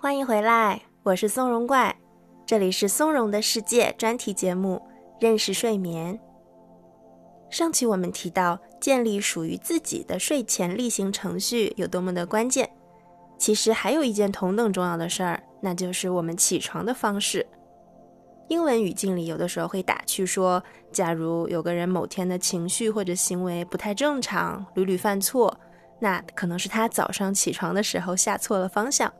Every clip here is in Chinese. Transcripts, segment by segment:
欢迎回来，我是松茸怪，这里是松茸的世界专题节目《认识睡眠》。上期我们提到，建立属于自己的睡前例行程序有多么的关键。其实还有一件同等重要的事儿，那就是我们起床的方式。英文语境里有的时候会打趣说，假如有个人某天的情绪或者行为不太正常，屡屡犯错，那可能是他早上起床的时候下错了方向。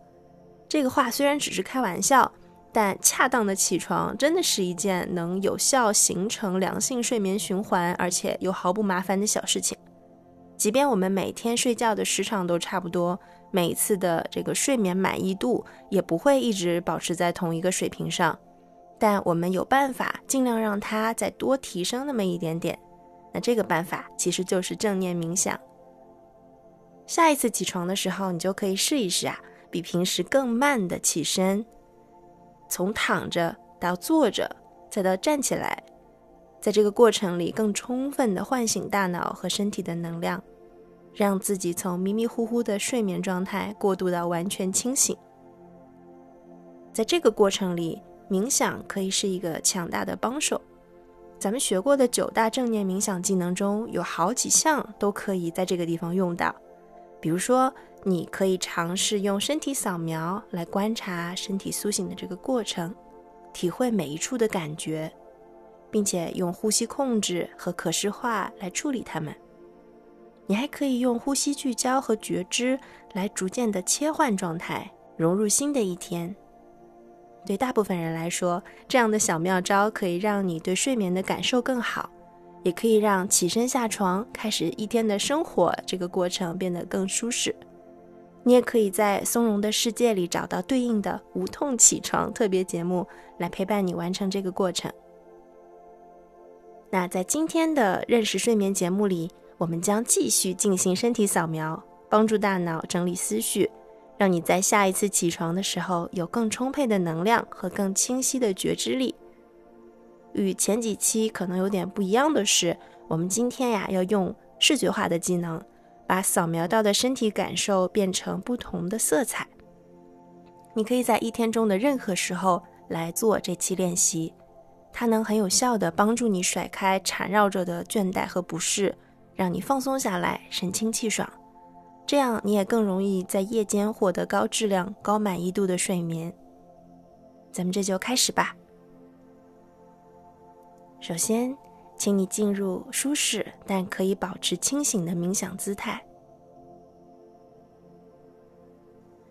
这个话虽然只是开玩笑，但恰当的起床真的是一件能有效形成良性睡眠循环，而且又毫不麻烦的小事情。即便我们每天睡觉的时长都差不多，每一次的这个睡眠满意度也不会一直保持在同一个水平上。但我们有办法尽量让它再多提升那么一点点，那这个办法其实就是正念冥想。下一次起床的时候，你就可以试一试啊，比平时更慢的起身，从躺着到坐着，再到站起来，在这个过程里更充分的唤醒大脑和身体的能量，让自己从迷迷糊糊的睡眠状态过渡到完全清醒。在这个过程里。冥想可以是一个强大的帮手。咱们学过的九大正念冥想技能中有好几项都可以在这个地方用到。比如说，你可以尝试用身体扫描来观察身体苏醒的这个过程，体会每一处的感觉，并且用呼吸控制和可视化来处理它们。你还可以用呼吸聚焦和觉知来逐渐的切换状态，融入新的一天。对大部分人来说，这样的小妙招可以让你对睡眠的感受更好，也可以让起身下床开始一天的生活这个过程变得更舒适。你也可以在松茸的世界里找到对应的无痛起床特别节目来陪伴你完成这个过程。那在今天的认识睡眠节目里，我们将继续进行身体扫描，帮助大脑整理思绪。让你在下一次起床的时候有更充沛的能量和更清晰的觉知力。与前几期可能有点不一样的是，我们今天呀要用视觉化的技能，把扫描到的身体感受变成不同的色彩。你可以在一天中的任何时候来做这期练习，它能很有效的帮助你甩开缠绕着的倦怠和不适，让你放松下来，神清气爽。这样你也更容易在夜间获得高质量、高满意度的睡眠。咱们这就开始吧。首先，请你进入舒适但可以保持清醒的冥想姿态。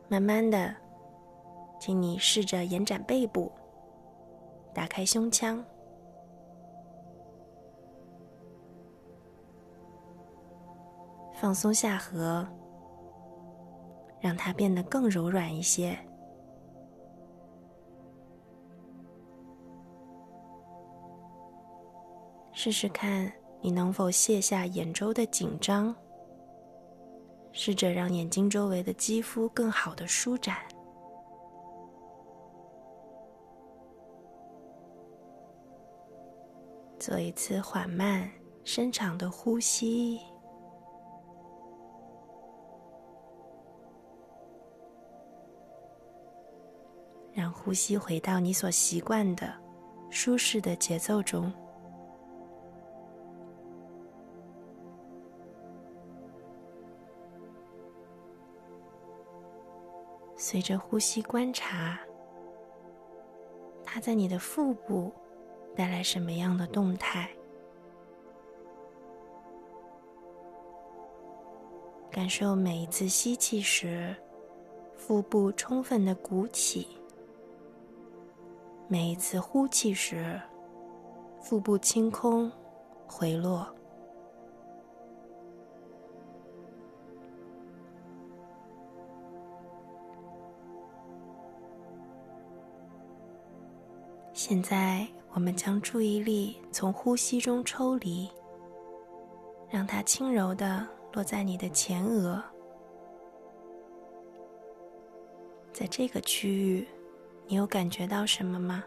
慢慢的，请你试着延展背部，打开胸腔，放松下颌。让它变得更柔软一些。试试看，你能否卸下眼周的紧张，试着让眼睛周围的肌肤更好的舒展。做一次缓慢、深长的呼吸。让呼吸回到你所习惯的舒适的节奏中，随着呼吸观察，它在你的腹部带来什么样的动态？感受每一次吸气时，腹部充分的鼓起。每一次呼气时，腹部清空、回落。现在，我们将注意力从呼吸中抽离，让它轻柔的落在你的前额，在这个区域。你有感觉到什么吗？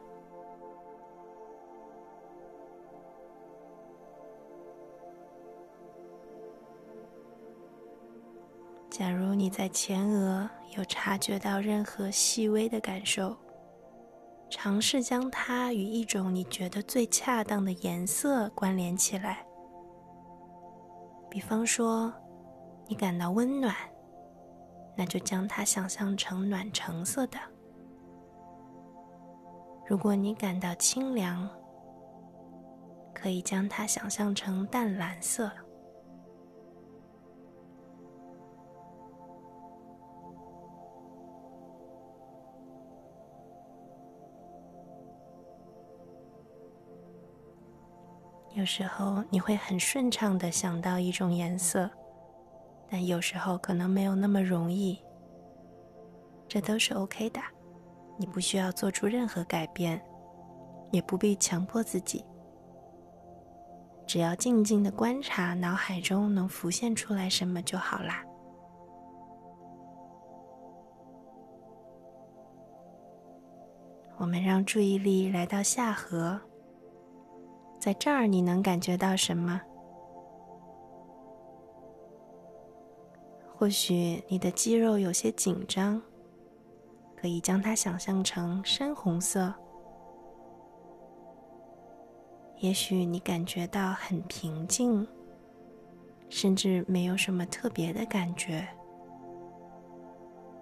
假如你在前额有察觉到任何细微的感受，尝试将它与一种你觉得最恰当的颜色关联起来。比方说，你感到温暖，那就将它想象成暖橙色的；如果你感到清凉，可以将它想象成淡蓝色。有时候你会很顺畅的想到一种颜色，但有时候可能没有那么容易。这都是 OK 的，你不需要做出任何改变，也不必强迫自己。只要静静的观察脑海中能浮现出来什么就好啦。我们让注意力来到下颌。在这儿，你能感觉到什么？或许你的肌肉有些紧张，可以将它想象成深红色。也许你感觉到很平静，甚至没有什么特别的感觉。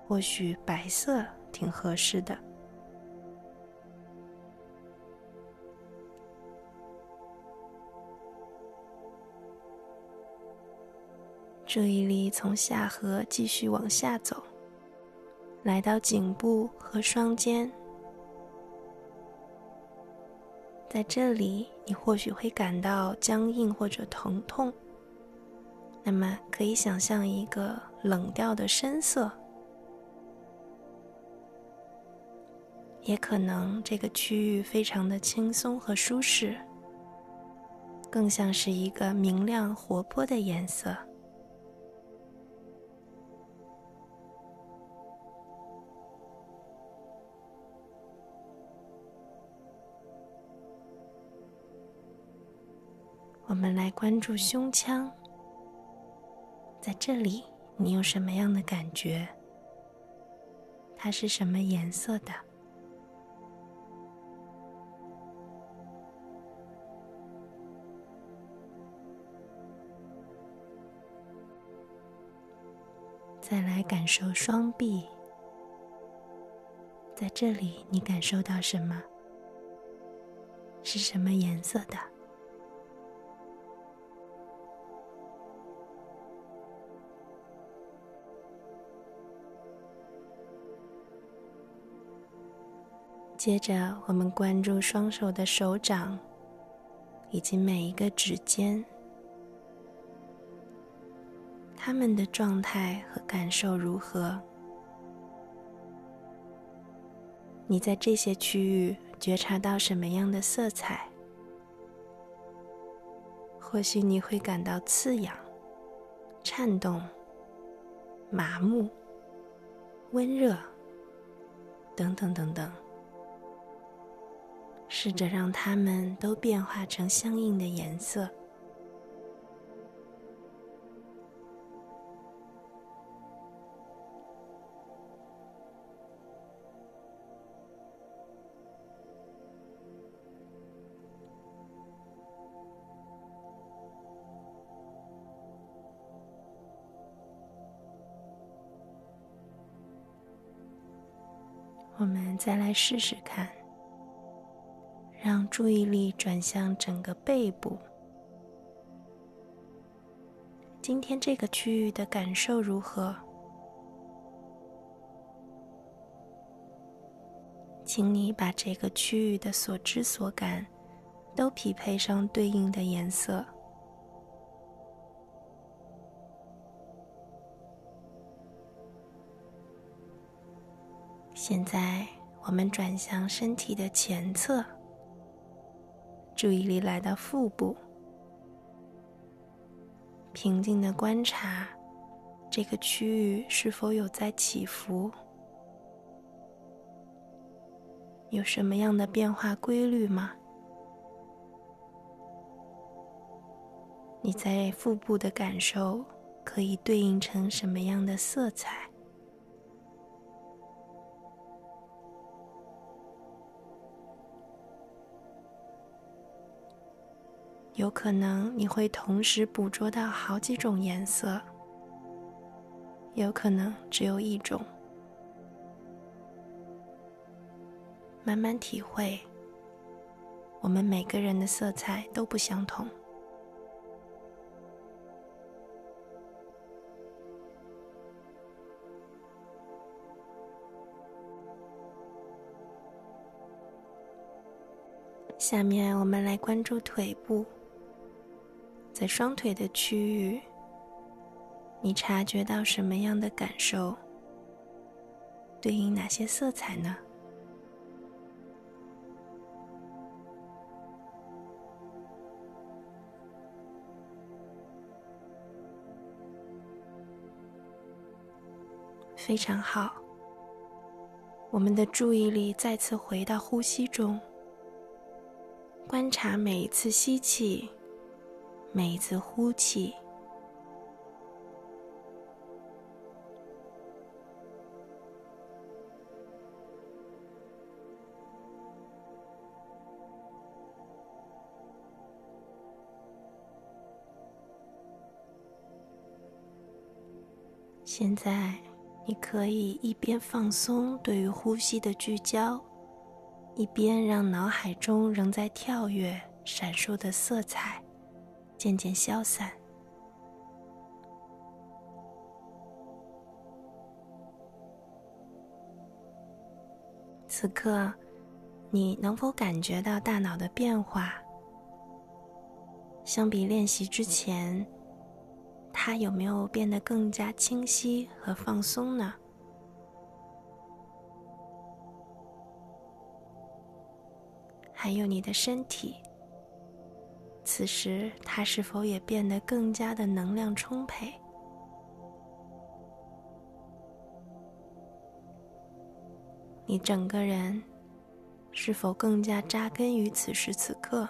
或许白色挺合适的。注意力从下颌继续往下走，来到颈部和双肩，在这里你或许会感到僵硬或者疼痛。那么可以想象一个冷调的深色，也可能这个区域非常的轻松和舒适，更像是一个明亮活泼的颜色。我们来关注胸腔，在这里你有什么样的感觉？它是什么颜色的？再来感受双臂，在这里你感受到什么？是什么颜色的？接着，我们关注双手的手掌以及每一个指尖，他们的状态和感受如何？你在这些区域觉察到什么样的色彩？或许你会感到刺痒、颤动、麻木、温热，等等等等。试着让它们都变化成相应的颜色。我们再来试试看。让注意力转向整个背部。今天这个区域的感受如何？请你把这个区域的所知所感都匹配上对应的颜色。现在，我们转向身体的前侧。注意力来到腹部，平静的观察这个区域是否有在起伏，有什么样的变化规律吗？你在腹部的感受可以对应成什么样的色彩。有可能你会同时捕捉到好几种颜色，有可能只有一种。慢慢体会，我们每个人的色彩都不相同。下面我们来关注腿部。在双腿的区域，你察觉到什么样的感受？对应哪些色彩呢？非常好，我们的注意力再次回到呼吸中，观察每一次吸气。每一次呼气，现在你可以一边放松对于呼吸的聚焦，一边让脑海中仍在跳跃、闪烁的色彩。渐渐消散。此刻，你能否感觉到大脑的变化？相比练习之前，它有没有变得更加清晰和放松呢？还有你的身体。此时，他是否也变得更加的能量充沛？你整个人是否更加扎根于此时此刻？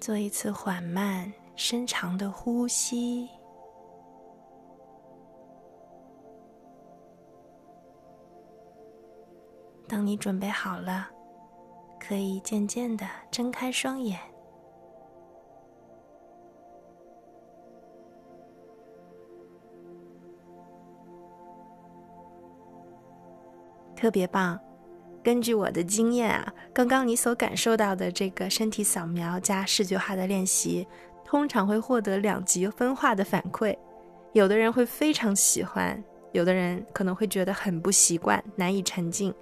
做一次缓慢、深长的呼吸。你准备好了，可以渐渐的睁开双眼。特别棒！根据我的经验啊，刚刚你所感受到的这个身体扫描加视觉化的练习，通常会获得两极分化的反馈。有的人会非常喜欢，有的人可能会觉得很不习惯，难以沉浸。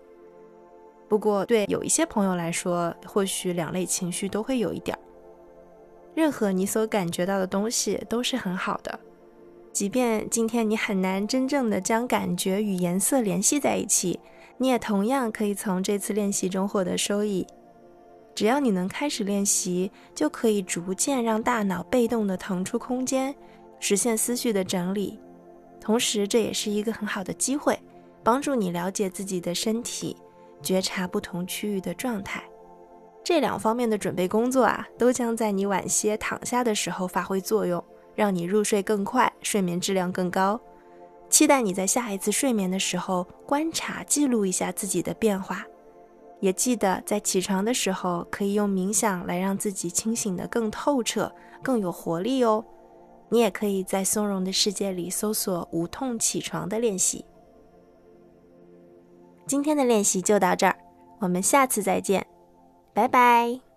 不过，对有一些朋友来说，或许两类情绪都会有一点儿。任何你所感觉到的东西都是很好的，即便今天你很难真正的将感觉与颜色联系在一起，你也同样可以从这次练习中获得收益。只要你能开始练习，就可以逐渐让大脑被动的腾出空间，实现思绪的整理。同时，这也是一个很好的机会，帮助你了解自己的身体。觉察不同区域的状态，这两方面的准备工作啊，都将在你晚些躺下的时候发挥作用，让你入睡更快，睡眠质量更高。期待你在下一次睡眠的时候观察记录一下自己的变化，也记得在起床的时候可以用冥想来让自己清醒的更透彻、更有活力哦。你也可以在松茸的世界里搜索无痛起床的练习。今天的练习就到这儿，我们下次再见，拜拜。